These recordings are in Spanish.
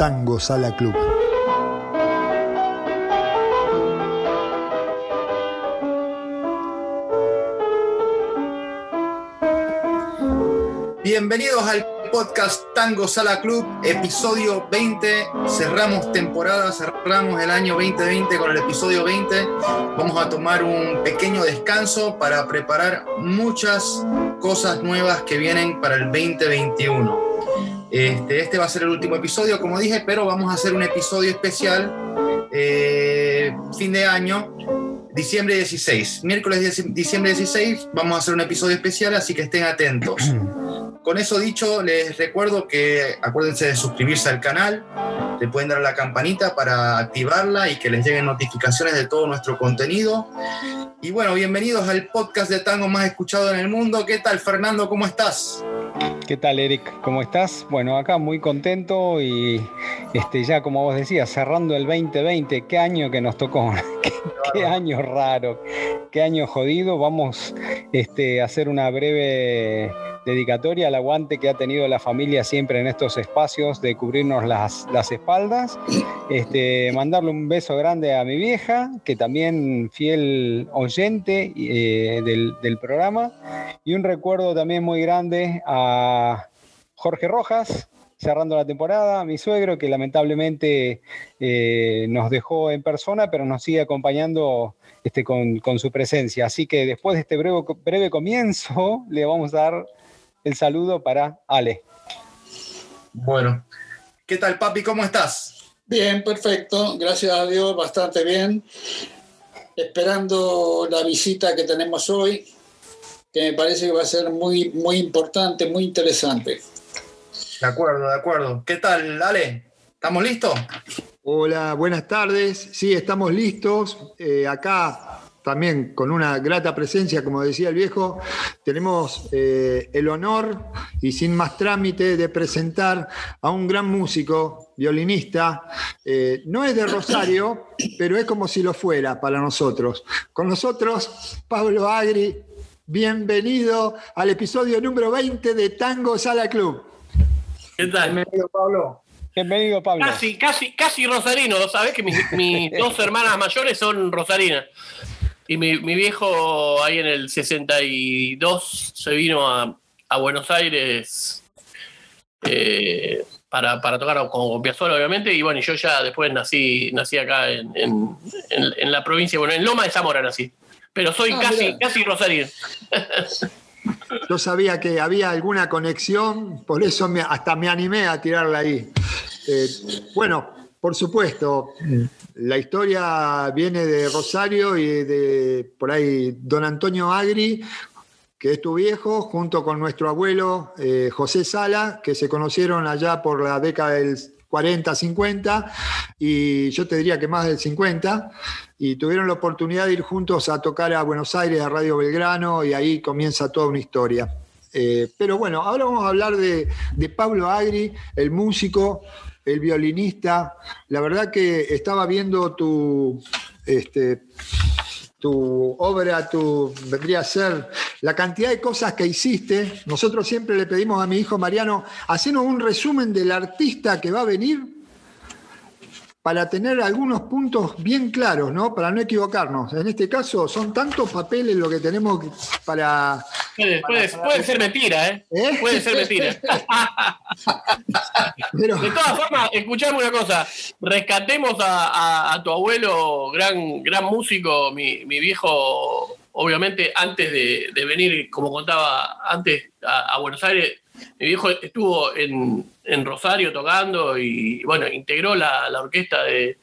Tango Sala Club. Bienvenidos al podcast Tango Sala Club, episodio 20. Cerramos temporada, cerramos el año 2020 con el episodio 20. Vamos a tomar un pequeño descanso para preparar muchas cosas nuevas que vienen para el 2021. Este, este va a ser el último episodio, como dije, pero vamos a hacer un episodio especial eh, fin de año diciembre 16. Miércoles diciembre 16 vamos a hacer un episodio especial, así que estén atentos. Con eso dicho, les recuerdo que acuérdense de suscribirse al canal, le pueden dar a la campanita para activarla y que les lleguen notificaciones de todo nuestro contenido. Y bueno, bienvenidos al podcast de tango más escuchado en el mundo. ¿Qué tal, Fernando? ¿Cómo estás? ¿Qué tal, Eric? ¿Cómo estás? Bueno, acá muy contento y este, ya como vos decías, cerrando el 2020, qué año que nos tocó, qué, año raro, qué año jodido. Vamos este, a hacer una breve dedicatoria al aguante que ha tenido la familia siempre en estos espacios de cubrirnos las, espaldas. Este, mandarle un beso grande a mi vieja, que también fiel oyente eh, del, programa, y un recuerdo también muy grande a Jorge Rojas, cerrando la temporada, mi suegro, que lamentablemente eh, nos dejó en persona, pero nos sigue acompañando este, con, su presencia. Así que después de este breve comienzo, le vamos a dar el saludo para Ale. Bueno, ¿qué tal papi? ¿Cómo estás? Bien, perfecto, gracias a Dios, bastante bien. Esperando la visita que tenemos hoy, que me parece que va a ser muy, muy importante, muy interesante. De acuerdo, de acuerdo. ¿Qué tal, Ale? ¿Estamos listos? Hola, buenas tardes. Sí, estamos listos. Eh, acá también con una grata presencia, como decía el viejo, tenemos eh, el honor y sin más trámite de presentar a un gran músico, violinista. Eh, no es de Rosario, pero es como si lo fuera para nosotros. Con nosotros, Pablo Agri. Bienvenido al episodio número 20 de Tango Sala Club. ¿Qué tal? Bienvenido, Pablo. Bienvenido, Pablo. Casi, casi, casi rosarino. Sabés que mis, mis dos hermanas mayores son rosarinas. Y mi, viejo ahí en el 62 se vino a, Buenos Aires eh, para, tocar con, Piazzolla, obviamente. Y bueno, yo ya después nací, nací acá en, la provincia, bueno, en Loma de Zamora nací. Pero soy ah, casi, casi rosario. Yo sabía que había alguna conexión, por eso hasta me animé a tirarla ahí. Eh, bueno, por supuesto, la historia viene de Rosario y de por ahí don Antonio Agri, que es tu viejo, junto con nuestro abuelo eh, José Sala, que se conocieron allá por la década del 40, 50, y yo te diría que más del 50, y tuvieron la oportunidad de ir juntos a tocar a Buenos Aires, a Radio Belgrano, y ahí comienza toda una historia. Eh, pero bueno, ahora vamos a hablar de, de Pablo Agri, el músico, el violinista. La verdad que estaba viendo tu, este, tu obra, tu, vendría a ser la cantidad de cosas que hiciste. Nosotros siempre le pedimos a mi hijo Mariano, hacernos un resumen del artista que va a venir para tener algunos puntos bien claros, ¿no? Para no equivocarnos. En este caso son tantos papeles lo que tenemos para... Puede, ser mentira, ¿eh? ¿eh? Puede ser mentira. De todas formas, escuchame una cosa. Rescatemos a, tu abuelo, gran, gran músico, mi, viejo, obviamente, antes de, venir, como contaba antes, a Buenos Aires, mi viejo estuvo en, Rosario tocando y, bueno, integró la, orquesta de,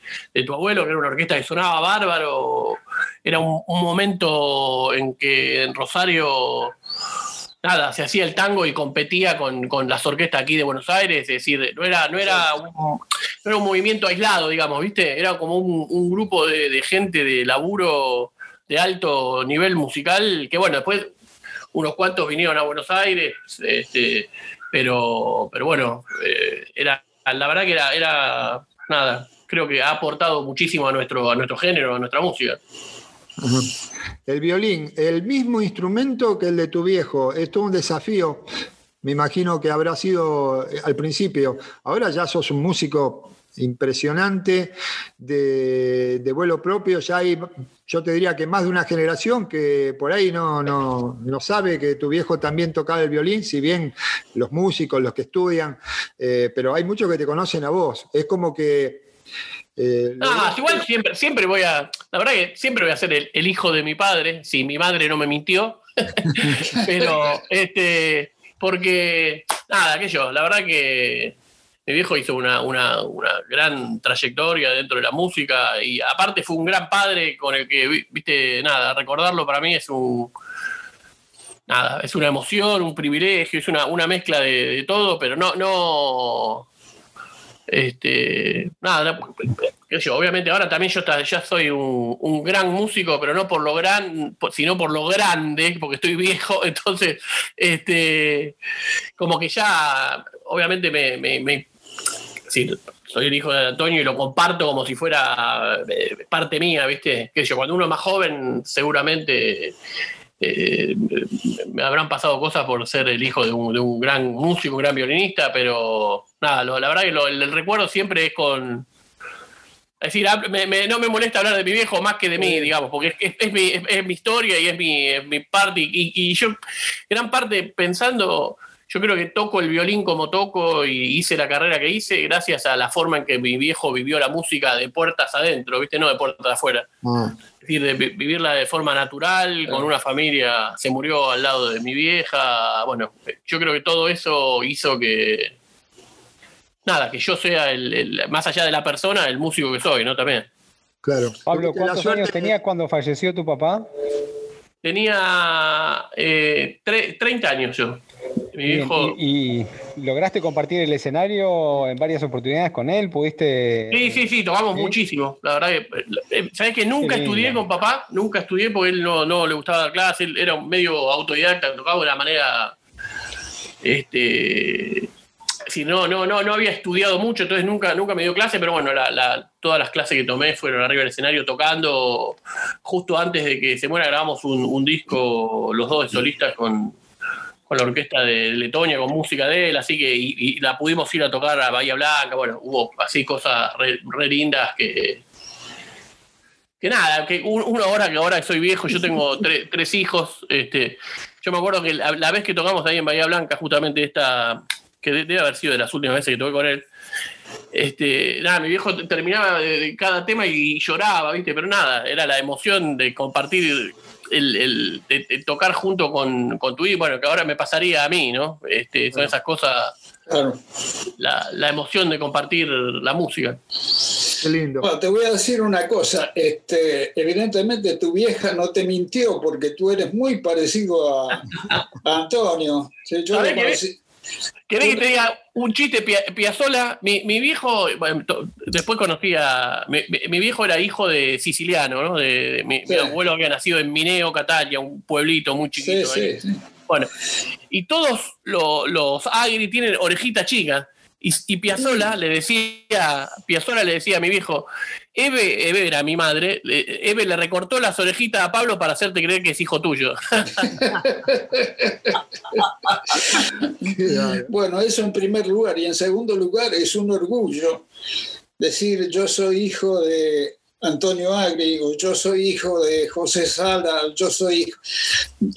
tu abuelo, que era una orquesta que sonaba bárbaro. Era un, momento en que en Rosario, nada, se hacía el tango y competía con, las orquestas aquí de Buenos Aires, es decir, no era, no era, un, era un movimiento aislado, digamos, ¿viste? Era como un, grupo de, de gente de laburo de alto nivel musical, que bueno, después unos cuantos vinieron a Buenos Aires, este, pero, pero bueno, eh, era, la verdad que era, era, nada, creo que ha aportado muchísimo a nuestro, a nuestro género, a nuestra música. El violín, el mismo instrumento que el de tu viejo, es todo un desafío. me imagino que habrá sido eh, al principio. Ahora ya sos un músico impresionante de, de vuelo propio, ya hay, yo te diría que más de una generación que por ahí no, no, no sabe que tu viejo también tocaba el violín, si bien los músicos, los que estudian, eh, pero hay muchos que te conocen a vos. Es como que eh, ah, igual siempre, siempre voy a. La verdad que siempre voy a ser el, el hijo de mi padre, si mi madre no me mintió. Pero, este, porque, nada, que yo, la verdad que mi viejo hizo una, una, una, gran trayectoria dentro de la música y aparte fue un gran padre con el que, viste, nada, recordarlo para mí es un... Nada, es una emoción, un privilegio, es una, una mezcla de, todo, pero no, no, este, nada, yo, obviamente ahora también yo ya soy un, gran músico, pero no por lo gran, sino por lo grande, porque estoy viejo, entonces, este, como que ya, obviamente me, me, soy el hijo de Antonio y lo comparto como si fuera eh, parte mía, ¿viste? Que yo, cuando uno es más joven, seguramente eh, me habrán pasado cosas por ser el hijo de un, gran músico, un gran violinista, pero nada, la verdad que el, recuerdo siempre es con... Es decir, no me molesta hablar de mi viejo más que de mí, digamos, porque es, mi, historia y es mi, parte. Y, y, yo, gran parte pensando, yo creo que toco el violín como toco y hice la carrera que hice gracias a la forma en que mi viejo vivió la música de puertas adentro, ¿viste? No de puertas afuera. Ah decir, de vivirla de forma natural, con una familia, se murió al lado de mi vieja, bueno, yo creo que todo eso hizo que, nada, que yo sea el, más allá de la persona, el músico que soy, ¿no? También. Claro. Pablo, ¿cuántos años tenías cuando falleció tu papá? Tenía eh, 30 años yo. ¿Y, lograste compartir el escenario en varias oportunidades con él? ¿Pudiste...? Sí, sí, sí, tomamos muchísimo. La verdad que, eh, ¿sabes que nunca estudié con papá? Nunca estudié porque él no, no le gustaba dar clases, él era un medio autodidacta, tocaba de una manera... Este, si no, no, no, no había estudiado mucho, entonces nunca, nunca me dio clase, pero bueno, todas las clases que tomé fueron arriba del escenario tocando. Justo antes de que se muera grabamos un, disco, los dos de solistas con, con la orquesta de Letonia, con música de él, así que la pudimos ir a tocar a Bahía Blanca, bueno, hubo así cosas re, lindas que, que nada, que una hora que ahora soy viejo, yo tengo tres hijos, este, yo me acuerdo que la, vez que tocamos ahí en Bahía Blanca, justamente esta, que debe haber sido de las últimas veces que toqué con él, este, nada, mi viejo terminaba de, cada tema y lloraba, ¿viste? Pero nada, era la emoción de compartir el, tocar junto con, con, tu hijo, bueno, que ahora me pasaría a mí, ¿no? Este, son esas cosas, la, emoción de compartir la música. Qué lindo. te voy a decir una cosa, este, evidentemente tu vieja no te mintió porque tú eres muy parecido a, Antonio. yo ¿Querés que te diga un chiste, Piazzola? Mi, mi viejo, después conocía, mi, mi, viejo era hijo de siciliano, ¿no? De, mi, abuelo había nacido en Mineo, Catania, un pueblito muy chiquito. Sí, sí, bueno, y todos los, los agri tienen orejitas chicas. Y, y Piazzola le decía, Piazzola le decía a mi viejo, Eve, Eve era mi madre, Eve le recortó las orejitas a Pablo para hacerte creer que es hijo tuyo. bueno, eso en primer lugar. Y en segundo lugar, es un orgullo decir yo soy hijo de Antonio Agri, yo soy hijo de José Sala, yo soy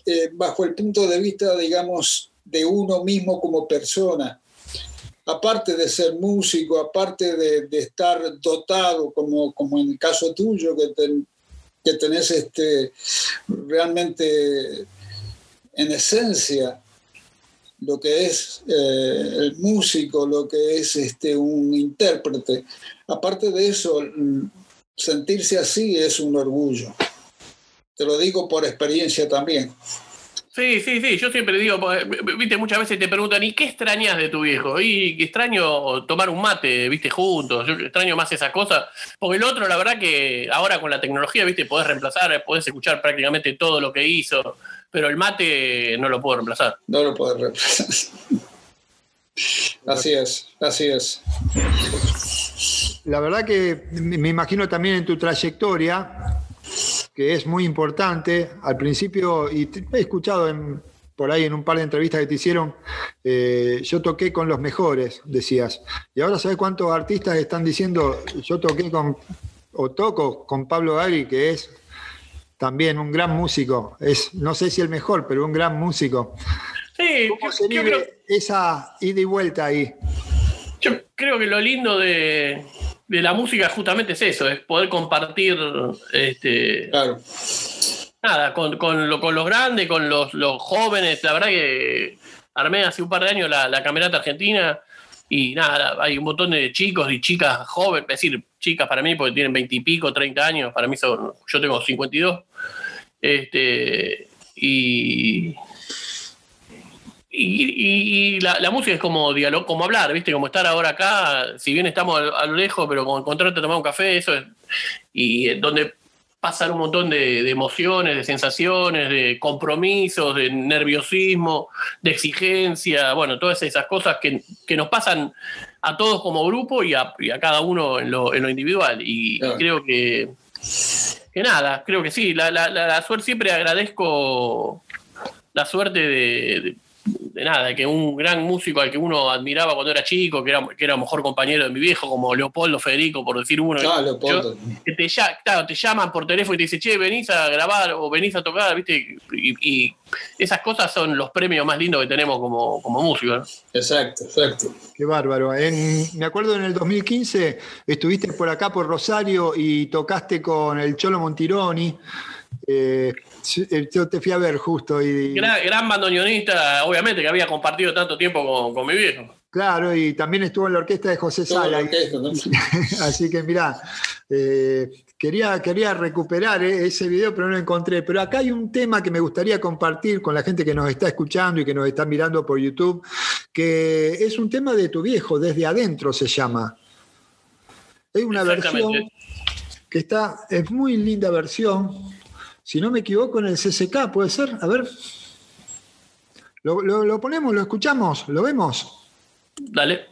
eh, bajo el punto de vista, digamos, de uno mismo como persona aparte de ser músico, aparte de, estar dotado, como, como, en el caso tuyo, que, que tenés este, realmente en esencia lo que es eh, el músico, lo que es este, un intérprete. Aparte de eso, sentirse así es un orgullo. Te lo digo por experiencia también. Sí, sí, sí, yo siempre digo, viste, muchas veces te preguntan, ¿y qué extrañas de tu viejo? Y extraño tomar un mate, viste, juntos, yo extraño más esas cosas, porque el otro, la verdad que ahora con la tecnología, viste, podés reemplazar, podés escuchar prácticamente todo lo que hizo, pero el mate no lo puedo reemplazar. No lo puedo reemplazar. Así es, así es. La verdad que me imagino también en tu trayectoria, que es muy importante. Al principio, y he escuchado en por ahí en un par de entrevistas que te hicieron, eh, yo toqué con los mejores, decías. Y ahora sabes cuántos artistas están diciendo, yo toqué con, o toco con Pablo Gagri, que es también un gran músico. Es, no sé si el mejor, pero un gran músico. Sí, ¿Cómo se vive esa ida y vuelta ahí? Yo creo que lo lindo de, de la música justamente es eso, es poder compartir este, Claro. nada, con, con, lo- con los grandes, con los, los jóvenes. La verdad que armé hace un par de años la, la camerata argentina y nada, hay un montón de chicos y chicas jóvenes, es decir, chicas para mí porque tienen 20 y pico, 30 años, para mí son, yo tengo 52. Este, y, y, y- la, la música es como diálogo, como hablar, ¿viste? Como estar ahora acá, si bien estamos a, lo lejos, pero como encontrarte a tomar un café, eso es. Y eh, donde pasan un montón de, de emociones, de sensaciones, de compromisos, de nerviosismo, de exigencia, bueno, todas esas cosas que, que nos pasan a todos como grupo y a, y a cada uno en lo, en lo individual. Y Claro. creo que, que nada, creo que sí, la, la, la- la suerte siempre agradezco la suerte de, de- de nada, de que un gran músico al que uno admiraba cuando era chico, que era, que era mejor compañero de mi viejo, como Leopoldo Federico, por decir uno, yo- Leopoldo. que te, ya- claro, te llaman por teléfono y te dicen, che, venís a grabar o venís a tocar, ¿viste? Y, y esas cosas son los premios más lindos que tenemos como, como músicos. ¿no? Exacto, exacto. Qué bárbaro. En- me acuerdo en el 2015 estuviste por acá, por Rosario, y tocaste con el Cholo Montironi. Eh, yo te fui a ver justo y, Gran, gran bandoneonista, obviamente, que había compartido tanto tiempo con, con mi viejo. claro, y también estuvo en la orquesta de José Todo Sala. Así que mirá, eh, quería, quería recuperar eh, ese video, pero no lo encontré. Pero acá hay un tema que me gustaría compartir con la gente que nos está escuchando y que nos está mirando por YouTube, que es un tema de tu viejo, desde adentro se llama. Es una versión que está, es muy linda versión. Si no me equivoco, en el CCK, ¿puede ser? A ver. Lo, lo- lo ponemos, lo escuchamos, lo vemos. Dale.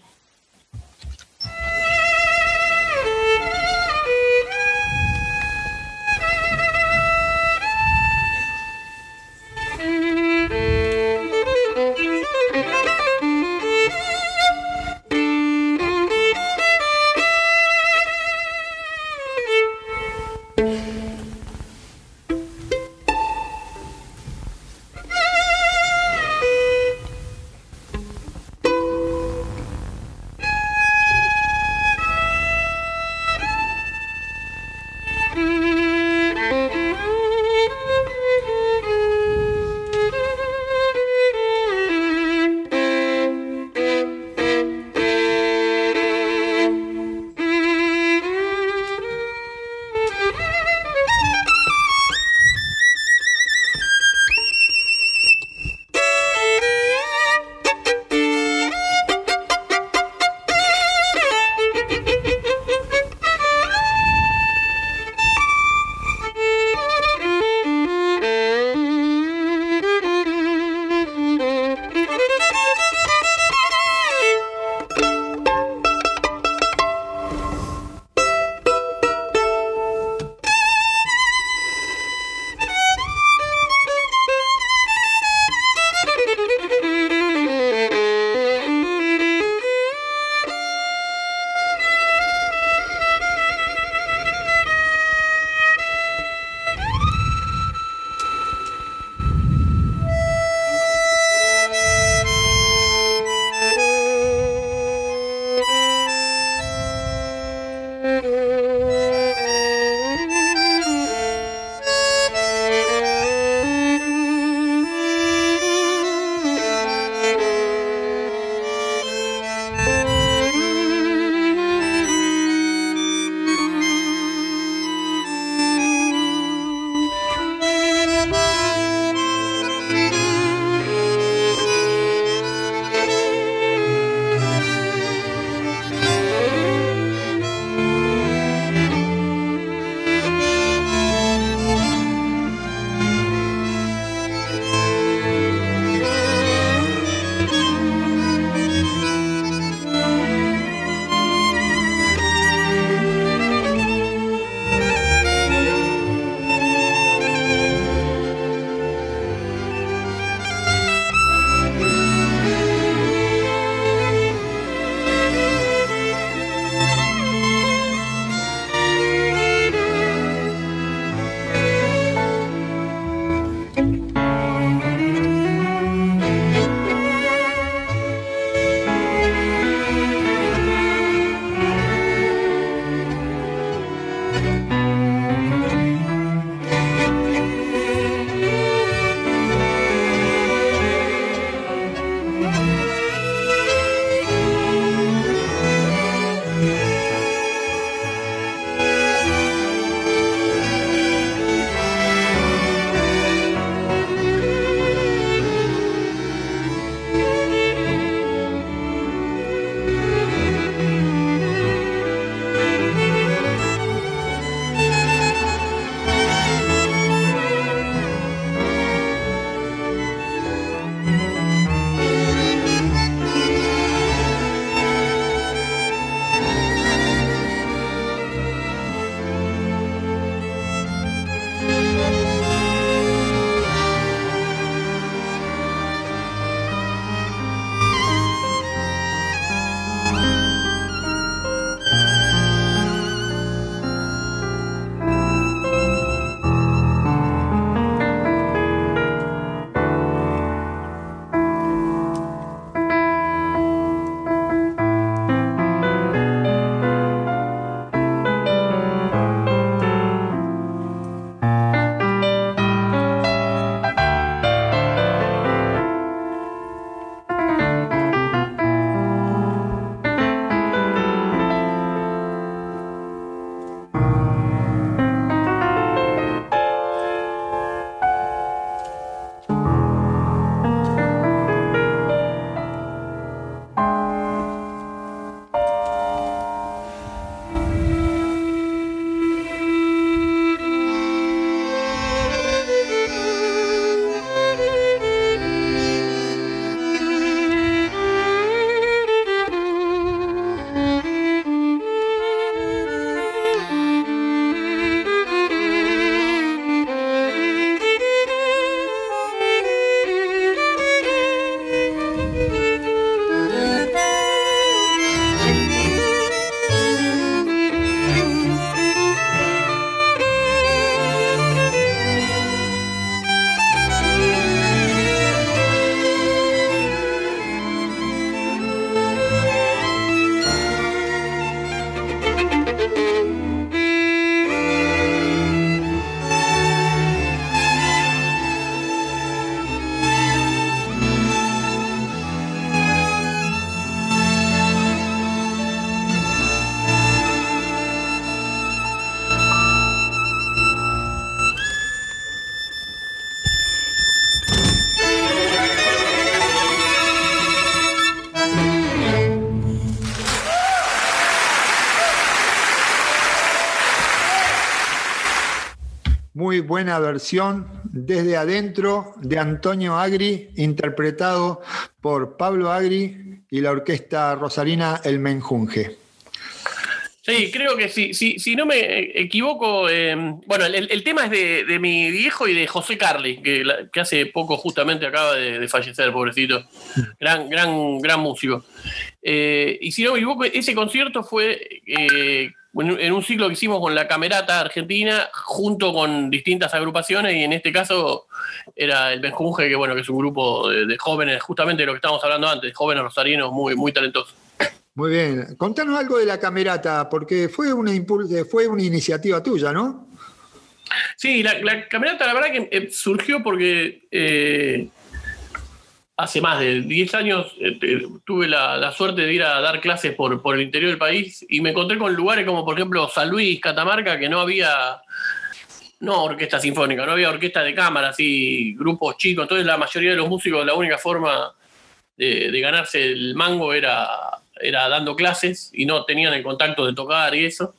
Buena versión desde adentro de Antonio Agri, interpretado por Pablo Agri y la orquesta rosarina El Menjunje. Sí, creo que sí. Si, no me equivoco, em, bueno, el, tema es de, mi viejo y de José Carli, que, hace poco justamente acaba de, fallecer, pobrecito. Gran, gran, gran músico. Eh, y si no me equivoco, ese concierto fue eh, en un ciclo que hicimos con la Camerata Argentina, junto con distintas agrupaciones, y en este caso era el Benjunje, que bueno, que es un grupo de, jóvenes, justamente de lo que estábamos hablando antes, jóvenes rosarinos muy, muy talentosos. Muy bien. Contanos algo de la camerata, porque fue una, fue una iniciativa tuya, ¿no? Sí, la, camerata la verdad que eh, surgió porque eh, hace más de 10 años eh, tuve la, suerte de ir a dar clases por, el interior del país y me encontré con lugares como por ejemplo San Luis, Catamarca, que no había no orquesta sinfónica, no había orquesta de cámara, así grupos chicos. Entonces la mayoría de los músicos, la única forma de ganarse el mango era era dando clases y no tenían el contacto de tocar y eso.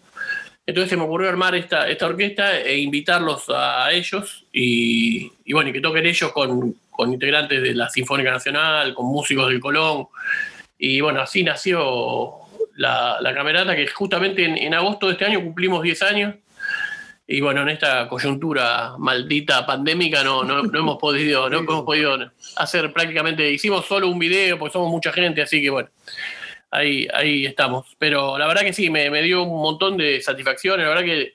Entonces se me ocurrió armar esta, esta orquesta e invitarlos a ellos y, bueno, y que toquen ellos con, integrantes de la Sinfónica Nacional, con músicos del Colón. Y bueno, así nació la, camerata, que justamente en, agosto de este año cumplimos 10 años. Y bueno, en esta coyuntura maldita pandémica no, no, hemos podido, no hemos podido hacer prácticamente, hicimos solo un video porque somos mucha gente, así que bueno, ahí, ahí estamos. Pero la verdad que sí, me, dio un montón de satisfacciones. La verdad que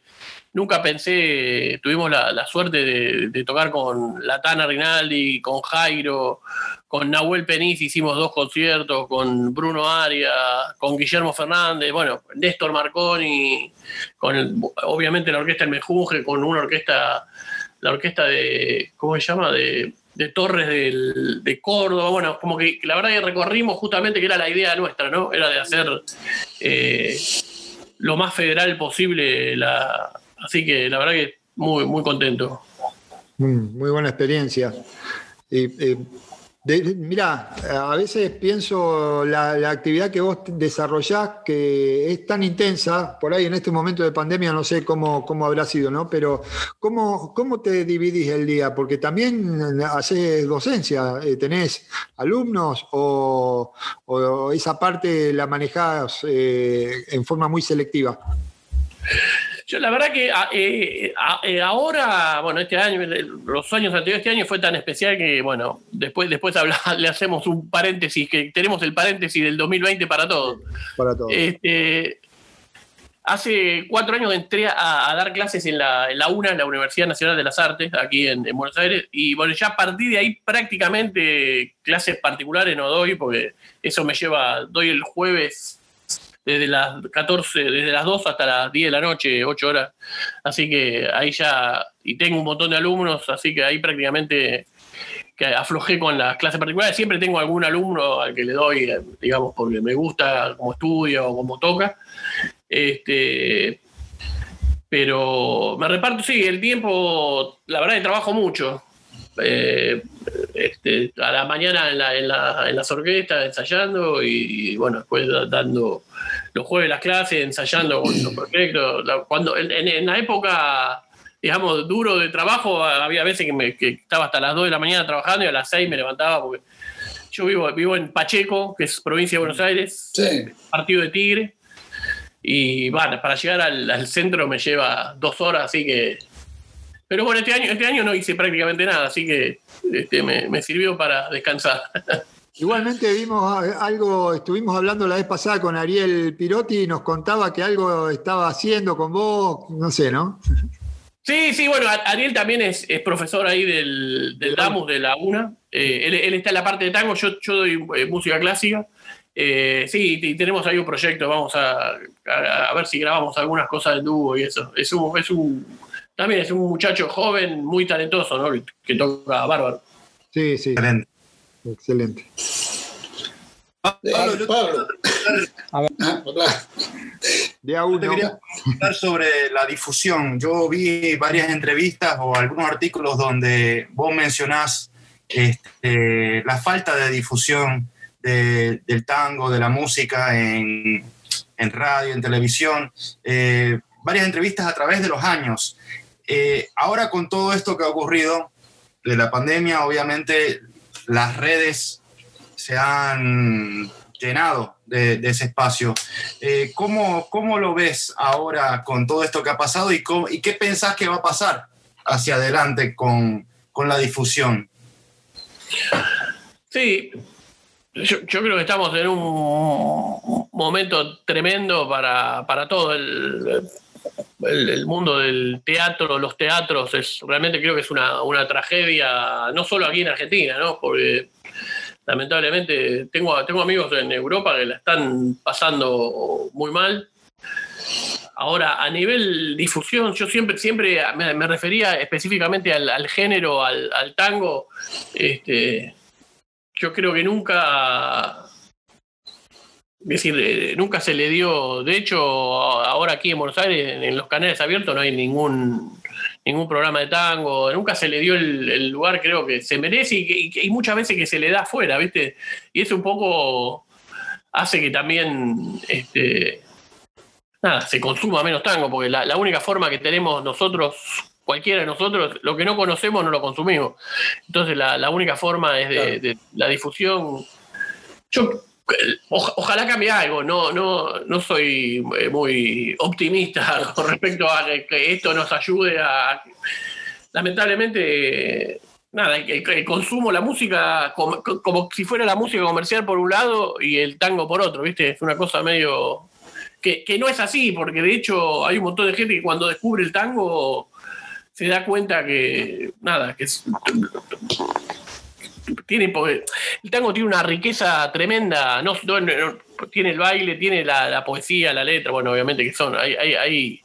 nunca pensé, tuvimos la, suerte de, tocar con Latana Rinaldi, con Jairo, con Nahuel Peniz, hicimos dos conciertos, con Bruno Aria, con Guillermo Fernández, bueno, Néstor Marconi, con obviamente la orquesta El Mejunje, con una orquesta, la orquesta de, ¿cómo se llama? De de Torres de Córdoba, bueno, como que la verdad que recorrimos justamente que era la idea nuestra, ¿no? Era de hacer eh, lo más federal posible, la, así que la verdad que muy, muy contento. Mm, muy buena experiencia. Eh, Mira, a veces pienso la, actividad que vos desarrollás, que es tan intensa, por ahí en este momento de pandemia no sé cómo, cómo habrá sido, ¿no? Pero ¿cómo, ¿cómo te dividís el día? Porque también haces docencia, eh, ¿tenés alumnos o, esa parte la manejás eh, en forma muy selectiva? Yo la verdad que ah, eh, ah, eh, ahora, bueno, este año, los años anteriores, este año fue tan especial que, bueno, después, después le hacemos un paréntesis, que tenemos el paréntesis del 2020 para todos. Para todos. Este, hace cuatro años entré a, dar clases en la, en la, UNA, en la Universidad Nacional de las Artes, aquí en, en, Buenos Aires, y bueno, ya a partir de ahí prácticamente clases particulares no doy, porque eso me lleva, doy el jueves desde las 14, desde las 2 hasta las 10 de la noche, 8 horas. Así que ahí ya, y tengo un montón de alumnos, así que ahí prácticamente que aflojé con las clases particulares. Siempre tengo algún alumno al que le doy, digamos, porque me gusta cómo estudia o cómo toca. Este, pero me reparto, sí, el tiempo, la verdad que trabajo mucho. Eh, este, a la mañana en, la, en, la, en las orquestas ensayando y, bueno, después dando los jueves las clases, ensayando con los proyectos. Cuando, en, la época, digamos, duro de trabajo, había veces que, me, estaba hasta las 2 de la mañana trabajando y a las 6 me levantaba porque yo vivo, vivo en Pacheco, que es provincia de Buenos Aires, partido de Tigre. Y bueno, para llegar al, al centro me lleva dos horas, así que pero bueno, este año, este año no hice prácticamente nada, así que este, me, sirvió para descansar. Igualmente vimos algo, estuvimos hablando la vez pasada con Ariel Pirotti y nos contaba que algo estaba haciendo con vos, no sé, ¿no? Sí, sí, bueno, Ariel también es, profesor ahí del, del DAMUS de la UNA. Eh, él, está en la parte de tango, yo, yo doy eh, música clásica. Eh, sí, y tenemos ahí un proyecto, vamos a, a, ver si grabamos algunas cosas del dúo y eso. Es un, es un también es un muchacho joven, muy talentoso, ¿no? Que toca bárbaro. Sí, sí. Excelente. Excelente. Pablo, Pablo. De a uno. Te quería preguntar sobre la difusión. Yo vi varias entrevistas o algunos artículos donde vos mencionás este, la falta de difusión del tango, de la música en, radio, en televisión. Eh, varias entrevistas a través de los años. eh, ahora con todo esto que ha ocurrido de la pandemia, obviamente las redes se han llenado de, ese espacio. Eh, ¿cómo, ¿cómo, lo ves ahora con todo esto que ha pasado y, qué pensás que va a pasar hacia adelante con, con la difusión? Sí, yo, creo que estamos en un momento tremendo para, todo el, el, mundo del teatro, los teatros. Es, realmente creo que es una, tragedia, no solo aquí en Argentina, ¿no? porque lamentablemente tengo, tengo amigos en Europa que la están pasando muy mal. Ahora, a nivel difusión, yo siempre, siempre me, refería específicamente al, género, al, al tango. Este, yo creo que nunca, es decir, eh, nunca se le dio, de hecho, ahora aquí en Buenos Aires, en los canales abiertos no hay ningún ningún programa de tango, nunca se le dio el, lugar, creo que se merece y, muchas veces que se le da afuera, ¿viste? Y eso un poco hace que también este, nada, se consuma menos tango, porque la única forma que tenemos nosotros cualquiera de nosotros, lo que no conocemos no lo consumimos. Entonces la, única forma es de, la difusión. Yo ojalá cambie algo, no, no, no soy eh, muy optimista con respecto a que, esto nos ayude a. Lamentablemente, nada, el, consumo, la música, como, si fuera la música comercial por un lado y el tango por otro, ¿viste? Es una cosa medio. Que, que no es así, porque de hecho hay un montón de gente que cuando descubre el tango se da cuenta que, nada, que tiene, el tango tiene una riqueza tremenda, no, tiene el baile, tiene la, poesía, la letra, bueno, obviamente que son, hay, hay,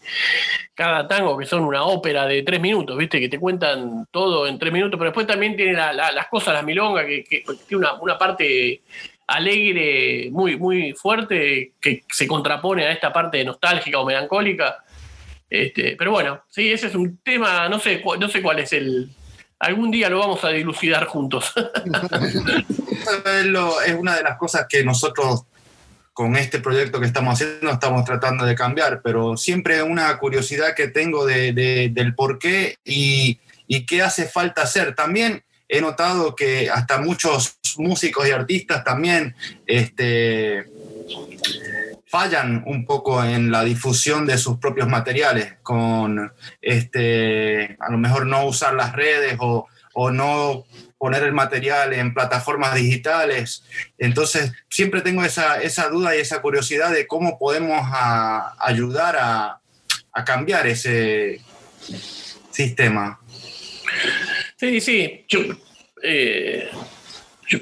cada tango que son una ópera de tres minutos, viste, que te cuentan todo en tres minutos, pero después también tiene las cosas, las milongas, que, tiene una, una, parte alegre, muy, muy fuerte, que se contrapone a esta parte nostálgica o melancólica este, pero bueno, sí, ese es un tema, no sé, no sé cuál es el. Algún día lo vamos a dilucidar juntos. es una de las cosas que nosotros con este proyecto que estamos haciendo estamos tratando de cambiar, pero siempre una curiosidad que tengo de, del por qué y, y qué hace falta hacer. También he notado que hasta muchos músicos y artistas también este, fallan un poco en la difusión de sus propios materiales, con este, a lo mejor no usar las redes o, no poner el material en plataformas digitales. Entonces, siempre tengo esa, duda y esa curiosidad de cómo podemos ayudar a, cambiar ese sistema. Sí, sí. Eh,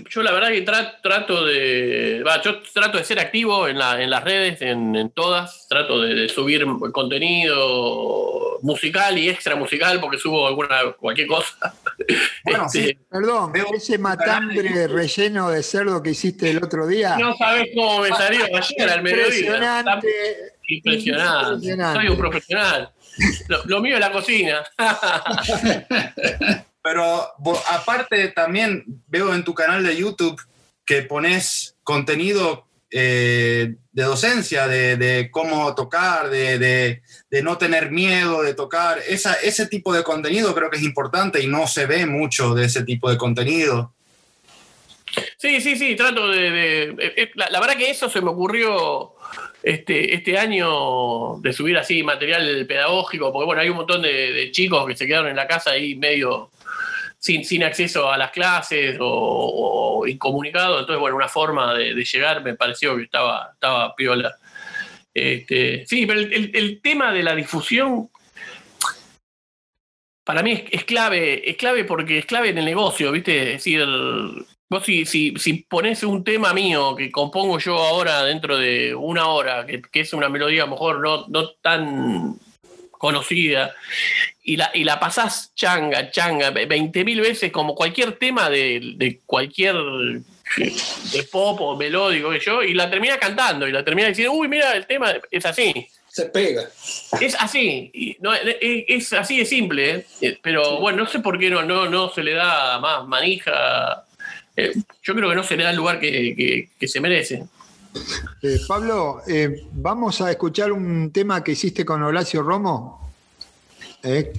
yo, la verdad que trato de. yo trato de ser activo en, las redes, en, todas. Trato de, subir contenido musical y extra musical porque subo alguna cualquier cosa. Bueno, este, Perdón, ese matambre relleno de cerdo que hiciste el otro día. No sabes cómo me salió ayer al mediodía. Impresionante. Impresionante. Soy un profesional. Lo, lo mío es la cocina. Pero aparte también veo en tu canal de YouTube que pones contenido eh, de docencia, de, cómo tocar, de, no tener miedo de tocar. Esa, ese tipo de contenido creo que es importante y no se ve mucho de ese tipo de contenido. Sí, sí, sí, trato de... Eh, eh, la, verdad que eso se me ocurrió este, este año de subir así material pedagógico, porque bueno, hay un montón de chicos que se quedaron en la casa ahí medio sin, acceso a las clases o, incomunicado. Entonces, bueno, una forma de, llegar me pareció que estaba, estaba piola. Este, sí, pero el, tema de la difusión para mí es, clave, es clave porque es clave en el negocio, ¿viste? Es decir, vos si, si, si pones un tema mío que compongo yo ahora dentro de una hora, que, es una melodía a lo mejor no, no tan conocida, y la, y la pasás changa, changa, 20 mil veces como cualquier tema de, cualquier de pop o melódico que yo, y la termina cantando y la termina diciendo, uy, mira, el tema es así. Se pega. Es así, no, es, así de simple, ¿eh? Eh, pero bueno, no sé por qué no, no, no se le da más manija. Eh, yo creo que no se le da el lugar que, se merece. Pablo, vamos a escuchar un tema que hiciste con Horacio Romo. eh,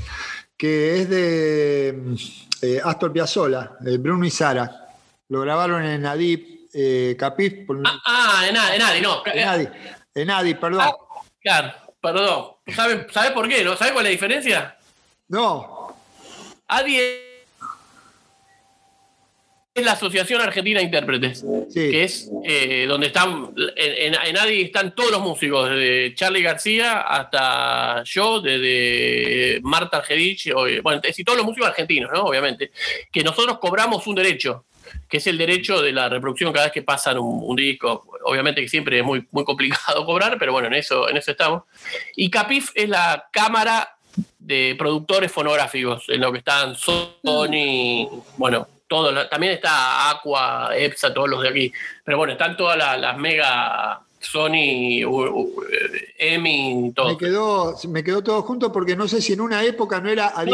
que es de eh, Astor Piazzolla, eh, Bruno y Sara. Lo grabaron en Adip, eh, Capif. por- Ah, ah, en Adi, en Adi, no. en Adi, en Adi, perdón. Ah, claro, perdón. ¿Sabes sabe por qué? ¿No? ¿Sabes cuál es la diferencia? No, Adi es es la Asociación Argentina de Intérpretes, sí. que es eh, donde están, en, en, en Adi están todos los músicos, desde Charlie García hasta yo, desde Marta Argerich, o- bueno, es decir, todos los músicos argentinos, ¿no? Obviamente, que nosotros cobramos un derecho, que es el derecho de la reproducción cada vez que pasan un, un disco. Obviamente que siempre es muy, muy complicado cobrar, pero bueno, en eso, en eso estamos. Y Capif es la cámara de productores fonográficos, en lo que están Sony, bueno, todo, también está Aqua, EPSA, todos los de aquí, pero bueno, están todas las, las mega Sony, EMI, todo. Me quedó, me quedó todo junto porque no sé si en una época no era Adi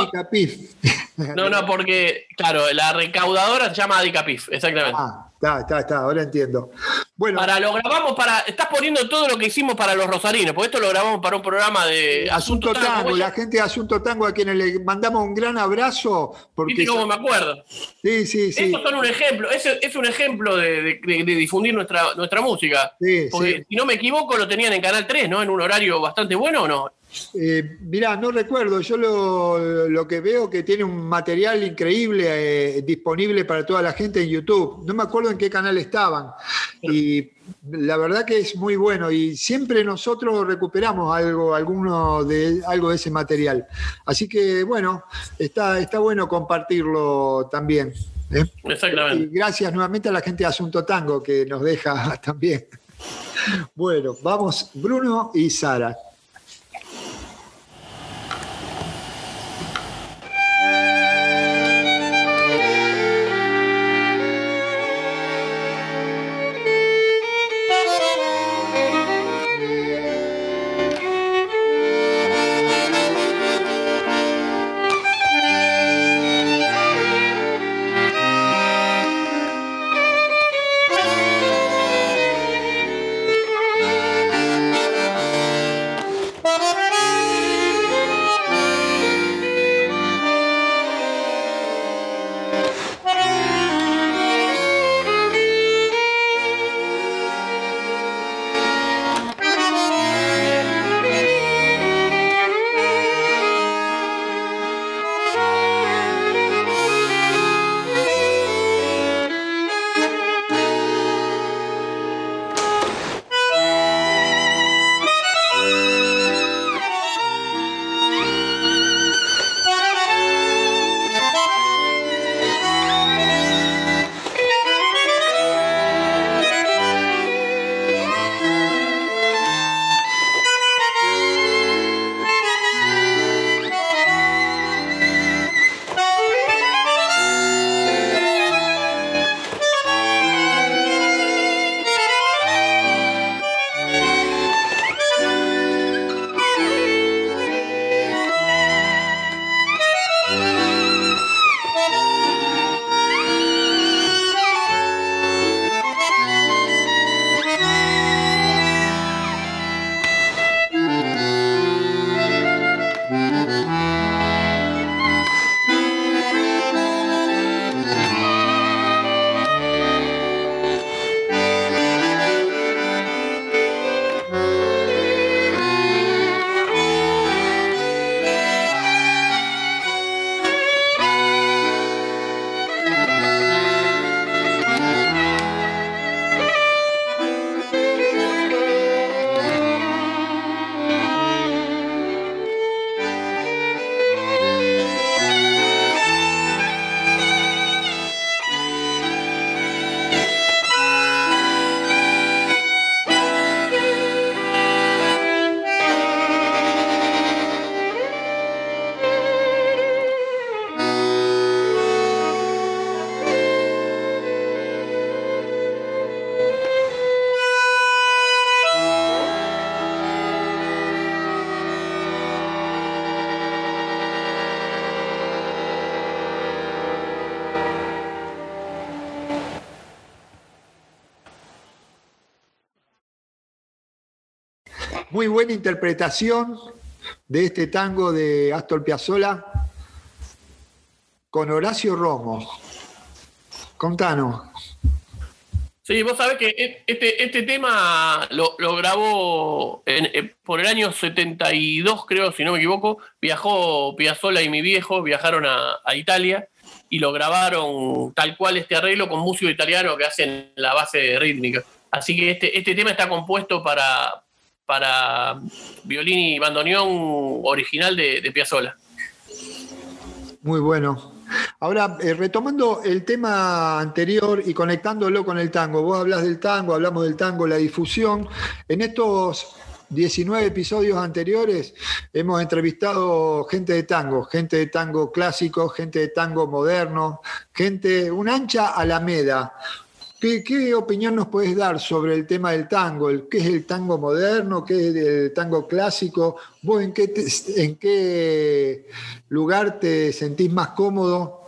No. No, no, porque, claro, la recaudadora se llama Adicapif, exactamente. Ah, está, está, está, ahora entiendo. Bueno, Para lo grabamos para. Estás poniendo todo lo que hicimos para los rosarinos, porque esto lo grabamos para un programa de Asunto Tango, la gente de Asunto Tango a quienes le mandamos un gran abrazo. Porque ¿Viste cómo me acuerdo? Sí, sí, sí. Estos son un ejemplo, es, es un ejemplo de, de- de- de difundir nuestra, nuestra música. Sí, Porque sí. si no me equivoco, lo tenían en Canal 3, ¿no? En un horario bastante bueno o no. Eh, mirá, no recuerdo, yo lo, lo que veo que tiene un material increíble eh, disponible para toda la gente en YouTube. No me acuerdo en qué canal estaban. Y la verdad que es muy bueno y siempre nosotros recuperamos algo, alguno de, algo de ese material. Así que bueno, está, está bueno compartirlo también. ¿eh? Y gracias nuevamente a la gente de Asunto Tango que nos deja también. Bueno, vamos, Bruno y Sara. Muy buena interpretación, de este tango de Astor Piazzolla con Horacio Romo. Contanos. Sí, vos sabés que e, este, este tema lo, grabó por el año 72, creo, si no me equivoco. Viajó Piazzolla y mi viejo, viajaron a, Italia y lo grabaron tal cual este arreglo con músico italiano que hacen la base rítmica. Así que este, este tema está compuesto para, para violín y bandoneón original de, de Piazzolla. Muy bueno. Ahora, eh, retomando el tema anterior y conectándolo con el tango, vos hablas del tango, hablamos del tango, la difusión. En estos 19 episodios anteriores hemos entrevistado gente de tango, gente de tango clásico, gente de tango moderno, gente, una ancha alameda. ¿Qué, opinión nos puedes dar sobre el tema del tango? ¿Qué es el tango moderno? ¿Qué es el tango clásico? ¿Vos en qué, lugar te sentís más cómodo?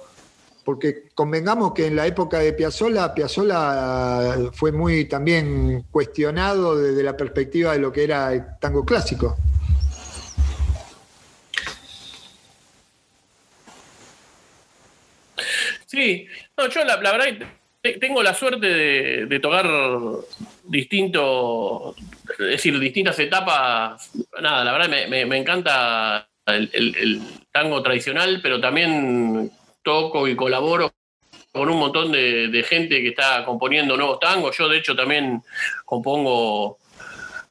Porque convengamos que en la época de Piazzolla, Piazzolla fue muy también cuestionado desde la perspectiva de lo que era el tango clásico. Sí, no, yo la verdad tengo la suerte de, tocar distintos, es decir, distintas etapas. Nada, la verdad me, encanta el, tango tradicional, pero también toco y colaboro con un montón de, de, gente que está componiendo nuevos tangos. Yo, de hecho, también compongo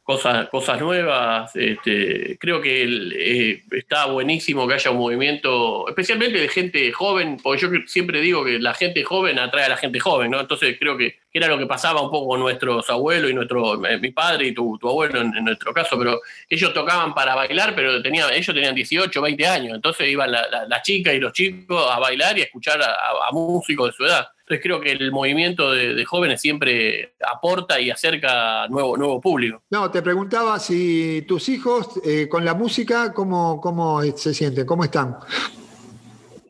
cosas, cosas nuevas. Este, creo que eh, está buenísimo que haya un movimiento, especialmente de gente joven, porque yo siempre digo que la gente joven atrae a la gente joven, ¿no? Entonces creo que era lo que pasaba un poco con nuestros abuelos y nuestro, eh, mi padre y tu, abuelo en, nuestro caso, pero ellos tocaban para bailar, pero tenía, ellos tenían 18, 20 años, entonces iban las chicas y los chicos a bailar y a escuchar a músicos de su edad. Entonces creo que el movimiento de, jóvenes siempre aporta y acerca nuevo, nuevo público. No, te preguntaba si tus hijos eh, con la música, ¿cómo, ¿cómo se sienten? ¿Cómo están?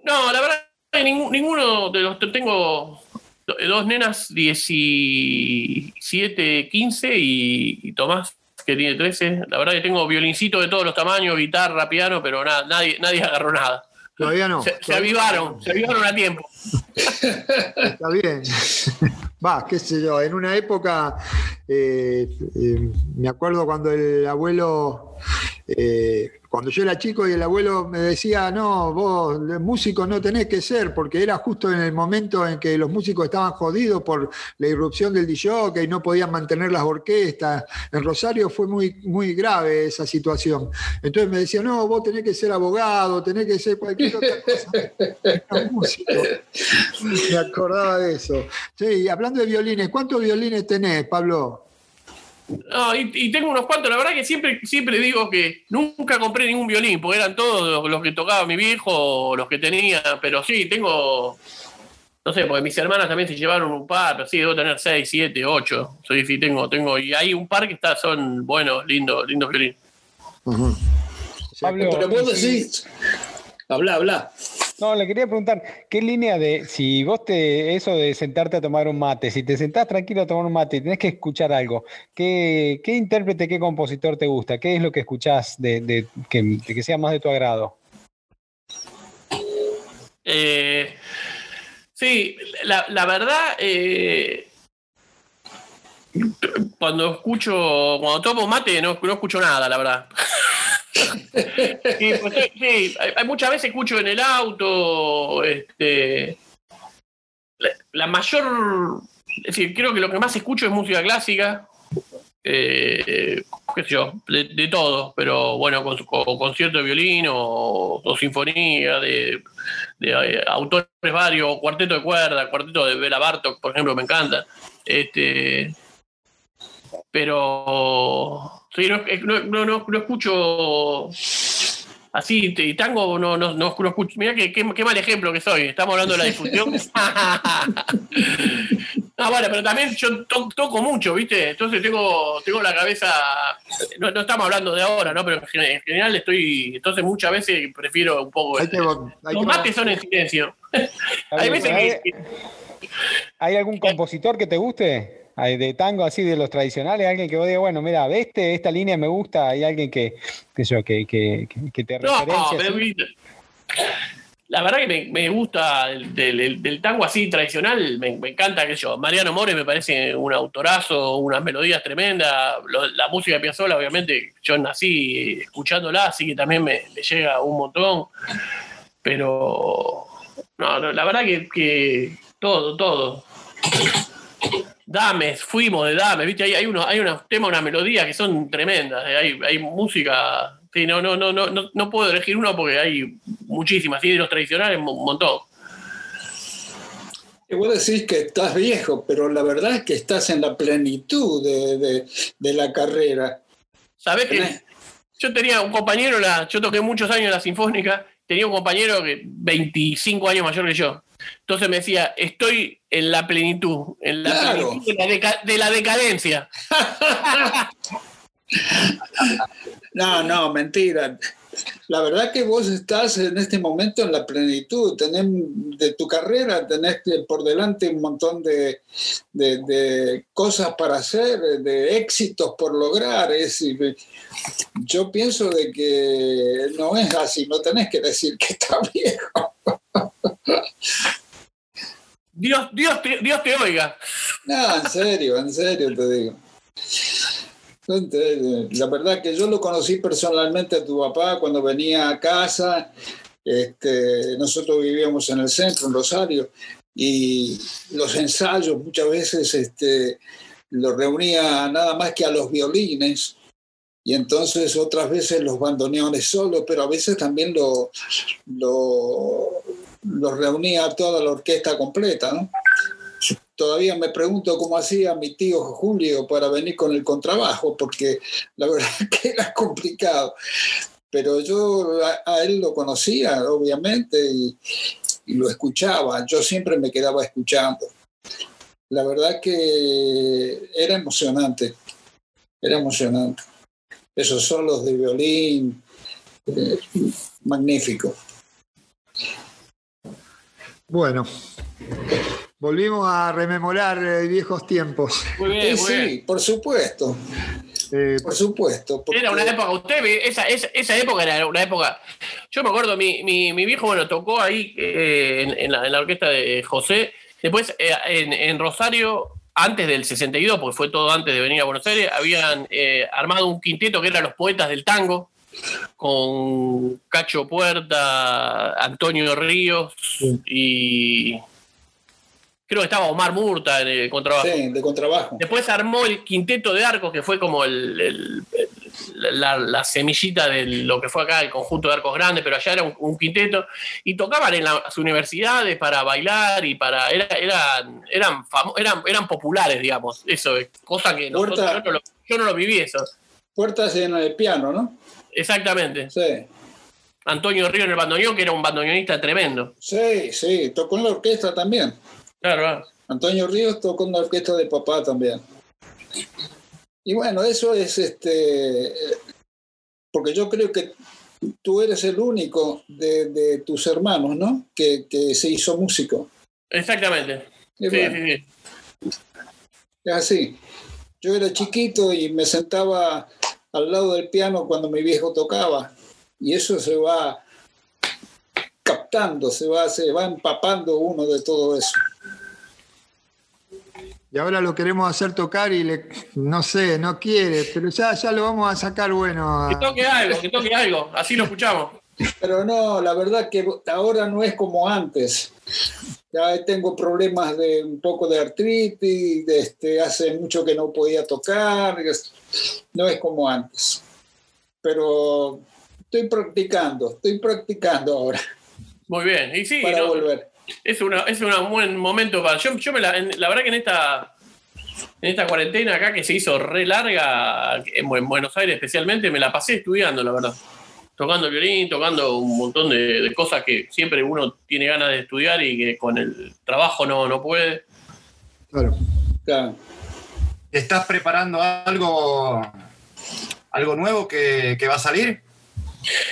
No, la verdad, ninguno de los... Tengo dos nenas, 17, 15 y, Tomás, que tiene 13. La verdad que tengo violincito de todos los tamaños, guitarra, piano, pero nada, nadie, nadie agarró nada. Todavía no. Se, avivaron, se avivaron a tiempo. Está bien. Va, qué sé yo, en una época, eh, eh, me acuerdo cuando el abuelo eh, cuando yo era chico y el abuelo me decía, no, vos músico no tenés que ser, porque era justo en el momento en que los músicos estaban jodidos por la irrupción del DJ y no podían mantener las orquestas. En Rosario fue muy, muy grave esa situación. Entonces me decía, no, vos tenés que ser abogado, tenés que ser cualquier otra cosa. músico. Me acordaba de eso. Sí, hablando de violines, ¿cuántos violines tenés, Pablo? No, y, tengo unos cuantos, la verdad que siempre, siempre digo que nunca compré ningún violín, porque eran todos los, que tocaba mi viejo los que tenía, pero sí, tengo, no sé, porque mis hermanas también se llevaron un par, pero sí, debo tener seis, siete, ocho, sí, sí, tengo, tengo, y hay un par que está, son buenos, lindos, lindos violines. pero vos decís, habla, habla. No, le quería preguntar, ¿qué línea de, si vos te, eso de sentarte a tomar un mate, si te sentás tranquilo a tomar un mate y tenés que escuchar algo, ¿qué, qué intérprete, qué compositor te gusta? ¿Qué es lo que escuchás de, que, sea más de tu agrado? Eh, sí, la, verdad, eh, cuando escucho, cuando tomo mate no, no escucho nada, la verdad. Pues, sí, hay, muchas veces escucho en el auto, este, la, mayor, es decir, creo que lo que más escucho es música clásica, eh, qué yo, de, todo, pero bueno, con, concierto de violín o, sinfonía, de, eh, autores varios, cuarteto de cuerda, cuarteto de Bela Bartok, por ejemplo, me encanta. Este, pero Sí, no, no, no, no escucho así, y tango no, no, no, escucho. Mira qué, qué, mal ejemplo que soy. Estamos hablando de la difusión. no, bueno, pero también yo toco mucho, ¿viste? Entonces tengo, tengo la cabeza. No, estamos hablando de ahora, ¿no? Pero en general estoy. Entonces muchas veces prefiero un poco. los mates son en silencio. hay veces que. ¿Hay algún compositor que te guste? De tango así de los tradicionales, alguien que vos digas, bueno, mira, este, esta línea me gusta, hay alguien que, que, yo, que, que, que te No, referencia. pero así? la verdad que me, me gusta el- del, el- del tango así tradicional, me, me encanta que yo. Mariano More me parece un autorazo, unas melodías tremendas. Lo- la música de Piazzolla, obviamente, yo nací escuchándola, así que también me, me llega un montón. Pero no, no, la verdad que, que todo, todo. Dames, fuimos de Dames, viste, hay, hay unos, hay unos temas, unas melodías que son tremendas, eh, hay, hay música, sí, no, no, no, no, no, puedo elegir uno porque hay muchísimas, y de los tradicionales un montón. Y vos decís que estás viejo, pero la verdad es que estás en la plenitud de, de- de la carrera. ¿Sabés que yo tenía un compañero, la, yo toqué muchos años en la Sinfónica, tenía un compañero que 25 años mayor que yo. Entonces me decía, estoy en la plenitud, en la Claro. plenitud de la, deca- de la decadencia. No, no, mentira. La verdad que vos estás en este momento en la plenitud. Tenés, de tu carrera tenés por delante un montón de, de- de cosas para hacer, de éxitos por lograr. Es, yo pienso de que no es así, no tenés que decir que estás viejo. Dios, Dios, te, Dios te oiga. No, en serio, en serio te digo. La verdad que yo lo conocí personalmente a tu papá cuando venía a casa. Este, nosotros vivíamos en el centro, en Rosario, y los ensayos muchas veces este, los reunía nada más que a los violines, y entonces otras veces los bandoneones solo, pero a veces también lo, lo reunía a toda la orquesta completa, ¿no? Todavía me pregunto cómo hacía mi tío Julio para venir con el contrabajo, porque la verdad que era complicado. Pero yo a, él lo conocía, obviamente, y, lo escuchaba. Yo siempre me quedaba escuchando. La verdad que era emocionante, era emocionante. Esos solos de violín, eh, magnífico. Bueno, volvimos a rememorar eh, viejos tiempos. Muy Sí, muy bien. por supuesto, Eh, por supuesto. porque- Era una época, usted, ve, esa, esa, esa época era una época. Yo me acuerdo, mi, mi, mi viejo, bueno, tocó ahí eh, en, en la, en la orquesta de José. Después, eh, en, en Rosario, antes del 62, porque fue todo antes de venir a Buenos Aires, habían eh, armado un quinteto que eran los poetas del tango, con Cacho Puerta, Antonio Ríos Sí. y. Creo que estaba Omar Murta en el contrabajo. Sí, de contrabajo. Después armó el quinteto de arcos, que fue como el, el- el- la, la semillita de lo que fue acá el conjunto de arcos grandes, pero allá era un, un quinteto. Y tocaban en las universidades para bailar y para. Era, eran, eran, famo- eran, eran populares, digamos. Eso es cosa que nosotros- Horta. yo, no lo, yo no lo viví eso. Puertas en el piano, ¿no? Exactamente. Sí, Antonio Río en el bandoneón, que era un bandoneonista tremendo. sí, sí. Tocó en la orquesta también. Claro, ah. Antonio Ríos tocó en la orquesta de papá también. Y bueno, eso es este. Porque yo creo que tú eres el único de, de tus hermanos, ¿no? Que, que se hizo músico. exactamente. Sí, bueno, sí, sí. Es así. Yo era chiquito y me sentaba al lado del piano cuando mi viejo tocaba. Y eso se va captando, se va, se va empapando uno de todo eso. y ahora lo queremos hacer tocar y le, no sé, no quiere, pero ya, ya lo vamos a sacar bueno. Que toque algo, que toque algo. Así lo escuchamos. Pero no, la verdad que ahora no es como antes. Ya tengo problemas de un poco de artritis, de este, hace mucho que no podía tocar, es- no es como antes. Pero estoy practicando, estoy practicando ahora Muy bien. Y sí, para no, volver. Es, una, es un buen momento para. Yo, yo me la, en- la verdad que en esta, en esta cuarentena acá que se hizo re larga, en Buenos Aires especialmente, me la pasé estudiando, la verdad. Tocando el violín, tocando un montón de, de cosas que siempre uno tiene ganas de estudiar y que con el trabajo no, no puede. Claro. Claro. ¿Estás preparando algo, algo nuevo que, va a salir?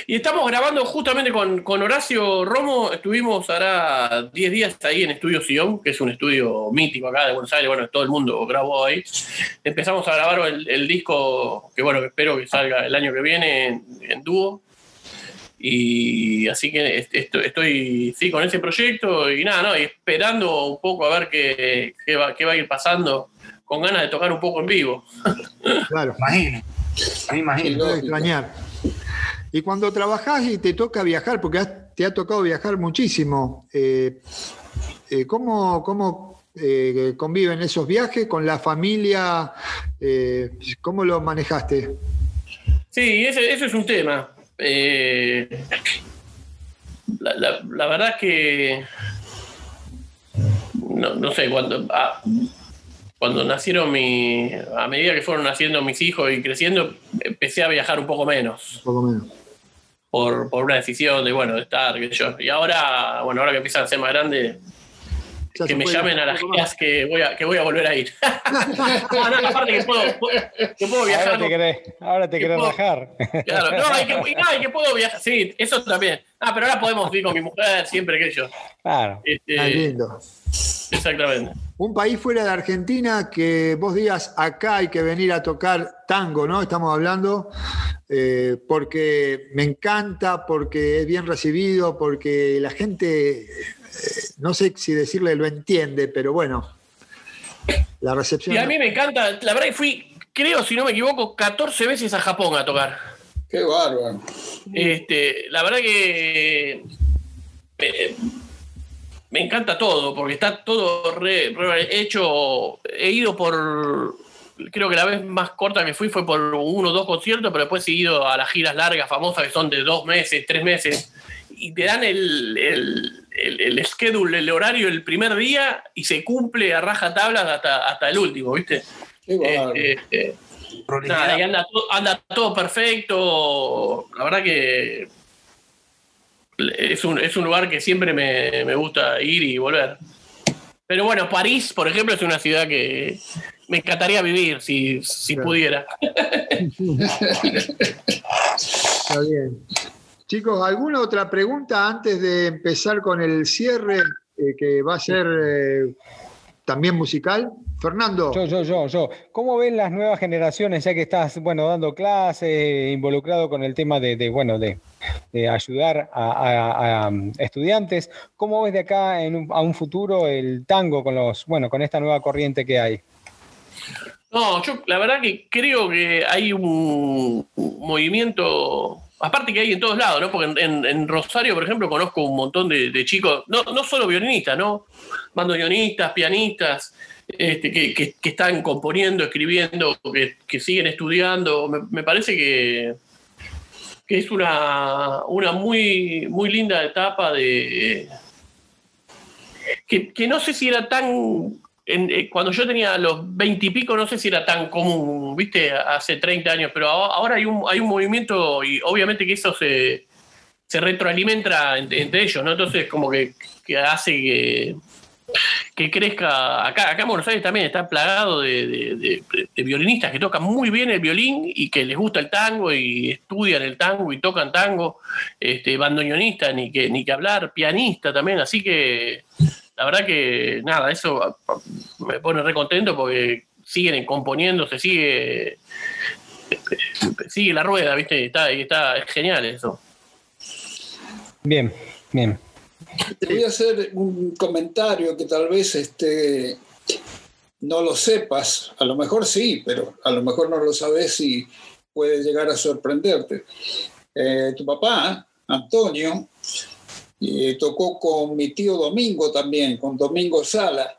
Y estamos grabando justamente con, Horacio Romo, estuvimos ahora 10 días ahí en Estudio Sion, que es un estudio mítico acá de Buenos Aires, bueno, todo el mundo grabó ahí. Empezamos a grabar el, disco, que bueno, espero que salga el año que viene en, dúo. Y así que estoy, sí, con ese proyecto y nada, ¿no? Y esperando un poco a ver qué, va, qué va a ir pasando, con ganas de tocar un poco en vivo. Claro, imagino. Me imagino. extrañar. Y cuando trabajás y te toca viajar, porque te ha tocado viajar muchísimo, eh, eh, ¿cómo, eh, conviven esos viajes con la familia? ¿Cómo lo manejaste? Sí, ese, es un tema. La, verdad es que no, sé, cuando, ah, cuando nacieron mi, a medida que fueron naciendo mis hijos y creciendo, empecé a viajar un poco menos. Un poco menos por, por una decisión de, bueno, de estar, qué sé yo. Y ahora, bueno, ahora que empiezan a ser más grandes, que me llamen a las giras que voy a, que voy a volver a ir. no, no, aparte que puedo, que puedo viajar. Ahora te querés, ahora te querés bajar. Claro, no, hay que, no, hay que puedo viajar, sí, eso también. Ah, pero ahora podemos ir con mi mujer siempre que yo. Claro. Este, lindo. Exactamente. Un país fuera de Argentina que vos digas acá hay que venir a tocar tango, ¿no? Estamos hablando. Eh, porque me encanta, porque es bien recibido, porque la gente, no sé si decirle lo entiende, pero bueno, la recepción... Y a mí me encanta, la verdad que fui, creo, si no me equivoco, 14 veces a Japón a tocar. Qué bárbaro. Este, la verdad que... me encanta todo, porque está todo hecho. He ido por creo que la vez más corta que fui fue por uno o dos conciertos, pero después he ido a las giras largas, famosas, que son de dos meses, tres meses, y te dan el, el, el, schedule, el horario el primer día y se cumple a raja tablas hasta, hasta el último, ¿viste? Qué eh, eh, eh, y anda, anda todo perfecto. La verdad que es un, es un lugar que siempre me, me gusta ir y volver. Pero bueno, París, por ejemplo, es una ciudad que, me encantaría vivir si, pudiera. Está bien. Chicos, ¿alguna otra pregunta antes de empezar con el cierre eh, que va a ser eh, también musical? Fernando. Yo, yo, yo, yo. ¿Cómo ven las nuevas generaciones, ya que estás, bueno, dando clases, involucrado con el tema de, bueno, de, ayudar a, estudiantes? ¿Cómo ves de acá a un futuro el tango con los, bueno, con esta nueva corriente que hay? No, yo la verdad que creo que hay un, movimiento, aparte que hay en todos lados, ¿no? Porque en, Rosario, por ejemplo, conozco un montón de, chicos, no, no solo violinistas, ¿no? Bandoneonistas, pianistas, este, que, están componiendo, escribiendo, que, siguen estudiando. Me, parece que, que es una, una muy, muy linda etapa de... Que, que no sé si era tan eh, cuando yo tenía los veintipico, no sé si era tan común, viste, hace 30 años, pero ahora hay un, hay un movimiento y obviamente que eso se, retroalimenta entre, ellos, ¿no? Entonces, como que, hace que, que crezca. Acá, acá en Buenos Aires también está plagado de, violinistas que tocan muy bien el violín y que les gusta el tango y estudian el tango y tocan tango, este, bandoneonistas, ni que, ni que hablar, pianista también, así que la verdad que nada, eso me pone re contento porque siguen componiendo, se sigue, sigue la rueda, ¿viste? Está, está genial eso. Bien, bien. Te voy a hacer un comentario que tal vez este, no lo sepas, a lo mejor sí, pero a lo mejor no lo sabes y puede llegar a sorprenderte. Eh, tu papá, Antonio, tocó con mi tío Domingo también, con Domingo Sala,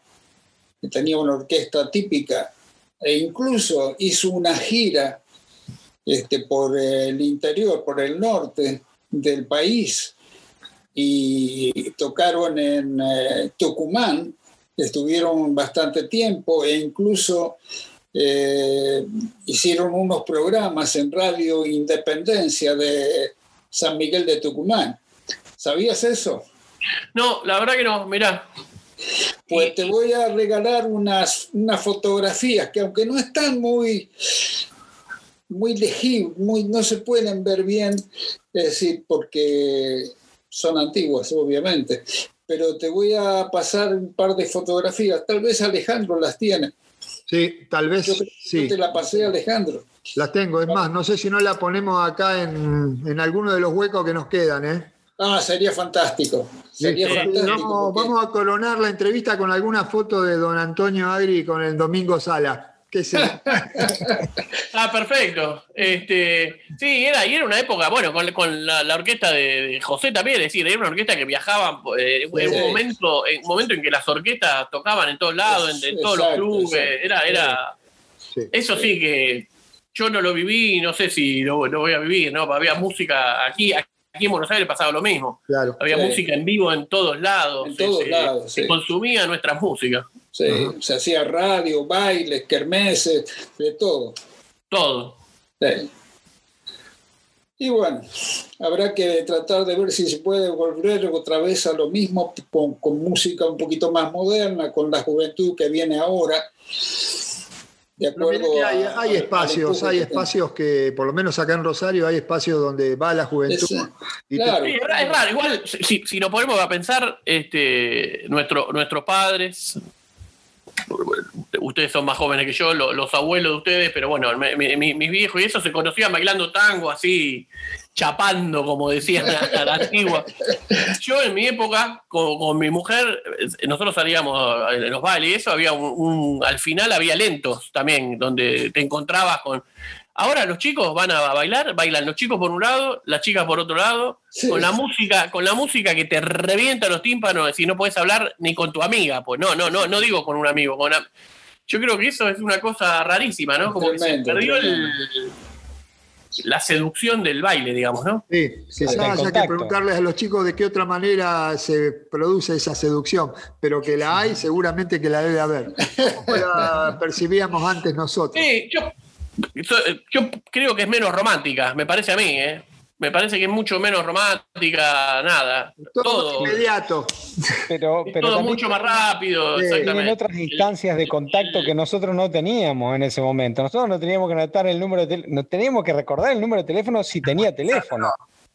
que tenía una orquesta típica, e incluso hizo una gira este, por el interior, por el norte del país, y tocaron en eh, Tucumán, estuvieron bastante tiempo e incluso eh, hicieron unos programas en Radio Independencia de San Miguel de Tucumán. ¿Sabías eso? No, la verdad que no, mirá. Pues te voy a regalar unas, unas fotografías que aunque no están muy muy legibles, muy, no se pueden ver bien, es decir, porque son antiguas, obviamente. Pero te voy a pasar un par de fotografías, tal vez Alejandro las tiene. Sí, tal vez. Yo, sí. te la pasé, Alejandro. Las tengo, es más, no sé si no la ponemos acá en, en alguno de los huecos que nos quedan, ¿eh? Ah, sería fantástico. Sería Sí, fantástico. Vamos, porque- vamos a coronar la entrevista con alguna foto de don Antonio Agri con el Domingo Sala. ¿Qué sé? Ah, perfecto. Este, sí, era, y era una época, bueno, con, con la, la orquesta de, de José también, es decir, era una orquesta que viajaba eh, en Sí. un momento, en un momento en que las orquestas tocaban en todos lados, en, en todos Exacto, los clubes, exacto. era, era, Sí. eso sí que yo no lo viví y no sé si lo, lo voy a vivir, ¿no? Había música aquí, aquí en Buenos Aires pasaba lo mismo. Claro. Había Sí. música en vivo en todos lados. En todos se, lados, se sí. consumía nuestra música, Sí, se hacía radio, bailes, kermeses, de todo. todo. Sí. Y bueno, habrá que tratar de ver si se puede volver otra vez a lo mismo con, con música un poquito más moderna, con la juventud que viene ahora. De acuerdo que hay, a- hay al espacios, hay espacios que, por lo menos acá en Rosario, hay espacios donde va la juventud. Ese- y te- claro. Sí, es raro, es raro. Igual, si, si nos ponemos a pensar, este, nuestro, nuestros padres, ustedes son más jóvenes que yo, lo- los abuelos de ustedes, pero bueno, mi- mi- mi- mis viejos y eso se conocían bailando tango así, chapando, como decían a, la antigua. Yo en mi época, con, mi mujer, eh, nosotros salíamos en los bailes y eso, había un- al final había lentos también, donde te encontrabas con... Ahora los chicos van a bailar, bailan los chicos por un lado, las chicas por otro lado, Sí. con la música, con la música que te revienta los tímpanos, si no puedes hablar ni con tu amiga, pues no, no, no, no digo con un amigo, con una- yo creo que eso es una cosa rarísima, ¿no? Como que Tremendo, se perdió el- la seducción del baile, digamos, ¿no? Sí, Sí, quizás haya que preguntarles a los chicos de qué otra manera se produce esa seducción, pero que la hay, seguramente que la debe haber. Como la percibíamos antes nosotros. Sí, yo, yo creo que es menos romántica, me parece a mí, ¿eh? Me parece que es mucho menos romántica, nada. Todo, Todo, inmediato. Pero, pero todo mucho más rápido, Sí, tienen exactamente. otras instancias de contacto que nosotros no teníamos en ese momento. Nosotros no teníamos que anotar el número de teléfono, no teníamos que recordar el número de teléfono si tenía teléfono.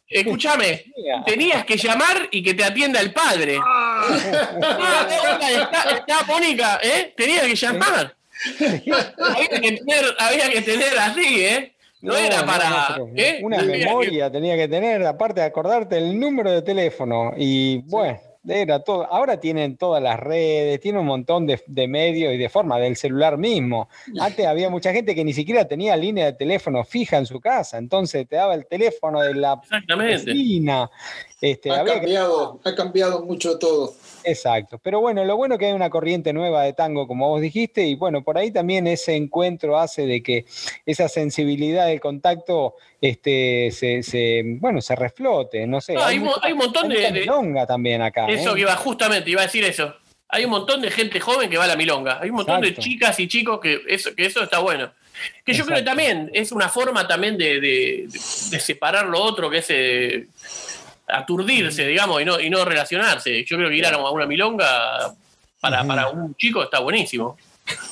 Escúchame, tenías que llamar y que te atienda el padre. Ah, está, está Mónica, ¿eh? Tenías que llamar. Había, que tener, había que tener así, ¿eh? No, era para. ¿eh? Una que- memoria tenía que tener, aparte de acordarte el número de teléfono. Y bueno, era todo. Ahora tienen todas las redes, tienen un montón de, de medios y de forma del celular mismo. Antes había mucha gente que ni siquiera tenía línea de teléfono fija en su casa, entonces te daba el teléfono de la Exactamente. vecina. Este, Ha había que- cambiado, ha cambiado mucho todo. Exacto, pero bueno, lo bueno que hay una corriente nueva de tango, como vos dijiste, y bueno, por ahí también ese encuentro hace de que esa sensibilidad del contacto este, se, se, bueno, se reflote, no sé. No, hay mucha- mo- hay un montón hay de- de- milonga también acá. Eso ¿eh? que iba justamente, iba a decir eso. Hay un montón de gente joven que va a la milonga. Hay un montón Exacto. de chicas y chicos que eso, que eso está bueno. Que yo creo que también es una forma también de, de- de separar lo otro, que es eh, aturdirse, digamos, y no, y no relacionarse. Yo creo que ir a una milonga para, para un chico está buenísimo.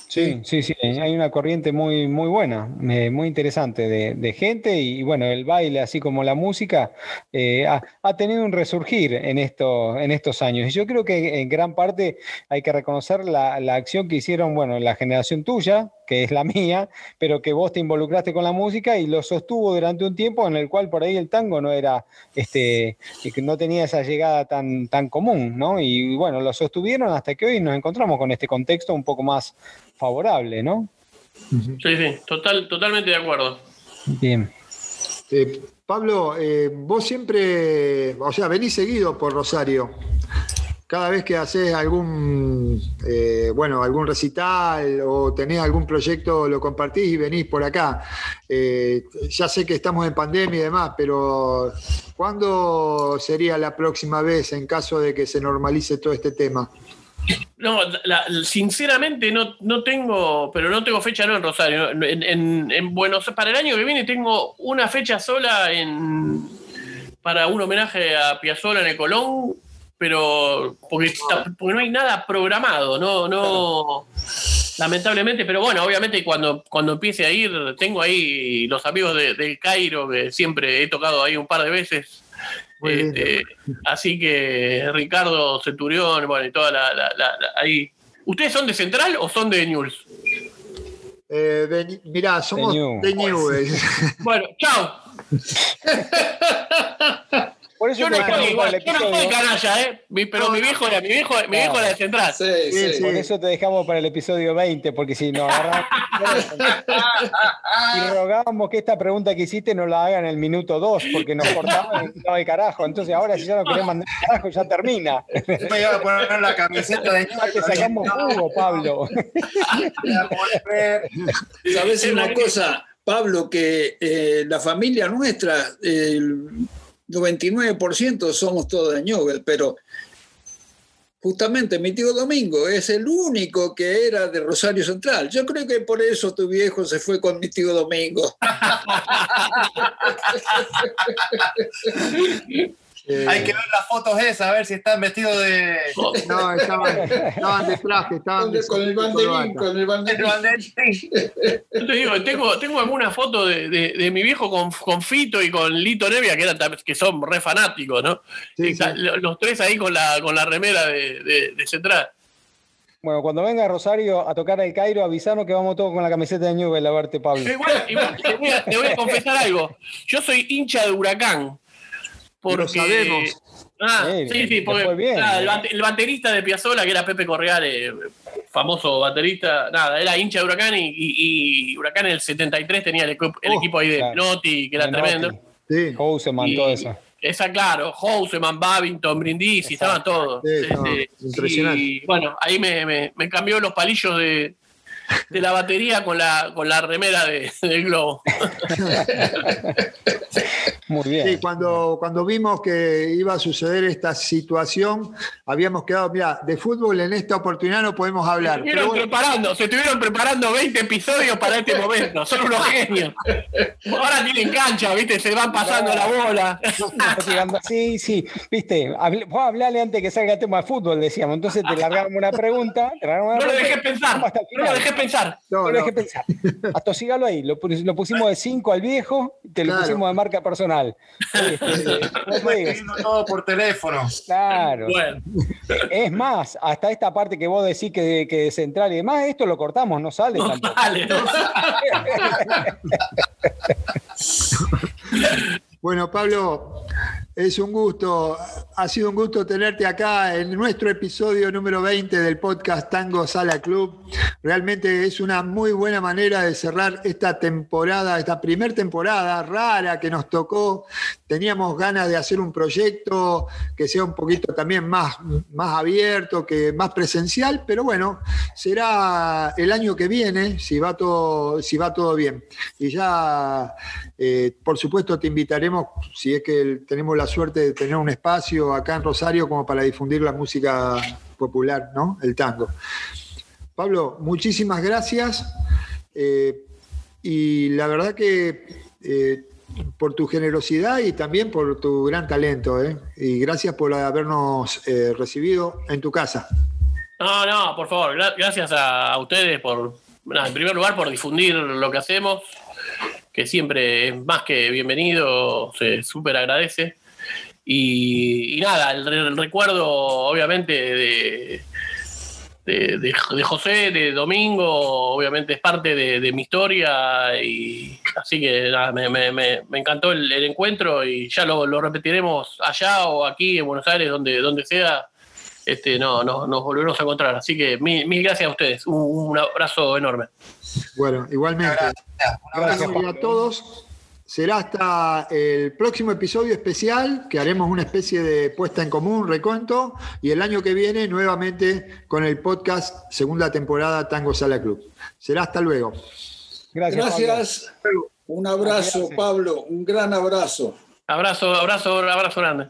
Sí, sí, sí, hay una corriente muy, muy buena, eh, muy interesante de, gente y, bueno, el baile, así como la música, eh, ha, tenido un resurgir en, esto, en estos años. Y yo creo que en gran parte hay que reconocer la, la acción que hicieron, bueno, la generación tuya, que es la mía, pero que vos te involucraste con la música y lo sostuvo durante un tiempo en el cual por ahí el tango no era, este, no tenía esa llegada tan, tan común, ¿no? Y bueno, lo sostuvieron hasta que hoy nos encontramos con este contexto un poco más favorable, ¿no? Sí, sí, total, totalmente de acuerdo. Bien. Eh, Pablo, eh, vos siempre, o sea, venís seguido por Rosario. Cada vez que haces algún, eh, bueno, algún recital o tenés algún proyecto, lo compartís y venís por acá. Eh, ya sé que estamos en pandemia y demás, pero ¿cuándo sería la próxima vez en caso de que se normalice todo este tema? No, la- sinceramente no, no tengo, pero no tengo fecha no en Rosario. En, en- en Buenos para el año que viene tengo una fecha sola en para un homenaje a Piazzolla en el Colón, pero porque, porque no hay nada programado, no, no. lamentablemente, pero bueno, obviamente cuando, cuando empiece a ir, tengo ahí los amigos de- del Cairo, que siempre he tocado ahí un par de veces. Lindo. Este, así que Ricardo Centurión, bueno, y toda la, la- la- la- ahí. ¿Ustedes son de Central o son de News? Eh, de- mirá, somos De New. de Newell's. Bueno, chao. Por eso Yo no te soy dejamos para igual, el yo no soy episodio. canalla, ¿eh? Mi- pero mi viejo era, mi viejo, mi viejo era de Central. Sí, Sí, sí. sí. Por eso te dejamos para el episodio 20, porque si nos agarramos. y rogábamos que esta pregunta que hiciste nos la hagan en el minuto 2, porque nos cortaban y no de carajo. Entonces ahora si ya no querés mandar el carajo, ya termina. Me iba a poner la camiseta de Ya te sacamos jugo, Pablo. ¿Sabes una cosa, Pablo? Que eh, la familia nuestra, el 99% somos todos de Newell, pero justamente mi tío Domingo es el único que era de Rosario Central. Yo creo que por eso tu viejo se fue con mi tío Domingo. Eh, Hay que ver las fotos esas, a ver si están vestidos de. No, estaban, estaban de traje, estaban de Con el banderín, con el banderín. Yo te digo, tengo, tengo alguna foto de, de- de mi viejo con, con Fito y con Lito Nevia, que, eran, que son re fanáticos, ¿no? Sí, sí. Los tres ahí con la, con la remera de, de- de Central. Bueno, cuando venga Rosario a tocar el Cairo, avisanos que vamos todos con la camiseta de Newell a verte, Pablo. Igual- igual te, voy a, te voy a confesar algo. Yo soy hincha de Huracán. Porque, Lo sabemos. Ah, Sí, sí, sí, porque bien. nada, el, el baterista de Piazzola, que era Pepe Correale, famoso baterista, nada, era hincha de Huracán y, y- y Huracán en el 73 tenía el, equipo- el Oh, equipo ahí de claro. Menotti, que era Menotti, tremendo. Sí, Houseman, Y- todo eso. Esa, claro, Houseman, Babington, Brindisi, estaban todos. Sí, estaba impresionante. Y bueno, ahí me, me- me cambió los palillos de, de la batería con la, con la remera de- del globo. Muy bien. Sí, cuando, cuando vimos que iba a suceder esta situación, habíamos quedado, mira, de fútbol en esta oportunidad no podemos Se hablar. estuvieron pero bueno, preparando, se estuvieron preparando 20 episodios para este momento. Son unos genios. Ahora tienen cancha, ¿viste? Se van pasando la bola. Sí, sí, viste, hable- vos hablale antes que salga el tema de fútbol, decíamos. Entonces te largamos una pregunta, te largamos una No lo dejé pensar. hasta No lo dejé pensar. no, No lo dejé pensar. Atosigalo ahí. Lo, lo pusimos de 5 al viejo, te lo Claro. pusimos de marca personal. Este, no te digas. Escribiendo todo por teléfono. Claro. Bueno, Es más, hasta esta parte que vos decís que, que de central y demás, esto lo cortamos, no sale no tampoco. vale. no Bueno, Pablo, es un gusto, ha sido un gusto tenerte acá en nuestro episodio número 20 del podcast Tango Sala Club. Realmente es una muy buena manera de cerrar esta temporada, esta primer temporada rara que nos tocó. Teníamos ganas de hacer un proyecto que sea un poquito también más, más abierto, que más presencial, pero bueno, será el año que viene si va todo, si va todo bien. Y ya, eh, por supuesto, te invitaremos, si es que tenemos la suerte de tener un espacio acá en Rosario como para difundir la música popular, ¿no? El tango. Pablo, muchísimas gracias. eh, y la verdad que eh, por tu generosidad y también por tu gran talento. ¿eh? Y gracias por habernos recibido en tu casa. No, no, por favor, gra- gracias a, ustedes por, en primer lugar, por difundir lo que hacemos, que siempre es más que bienvenido, se súper agradece. Y, y nada, el, re- el recuerdo, obviamente, de, de, de- de José, de Domingo, obviamente es parte de, de mi historia. Y así que nada, me, me- me- me encantó el, el encuentro y ya lo, lo repetiremos allá o aquí en Buenos Aires, donde, donde sea este, no, no, nos volveremos a encontrar. Así que mil, mil gracias a ustedes. Un, un abrazo enorme. Bueno, igualmente. Un abrazo. Gracias a todos. Será hasta el próximo episodio especial que haremos una especie de puesta en común, recuento, y el año que viene nuevamente con el podcast segunda temporada Tango Sala Club. Será hasta luego. Gracias. Pablo. Gracias. Un abrazo, Gracias. Pablo. Un gran abrazo. Abrazo, abrazo, abrazo grande.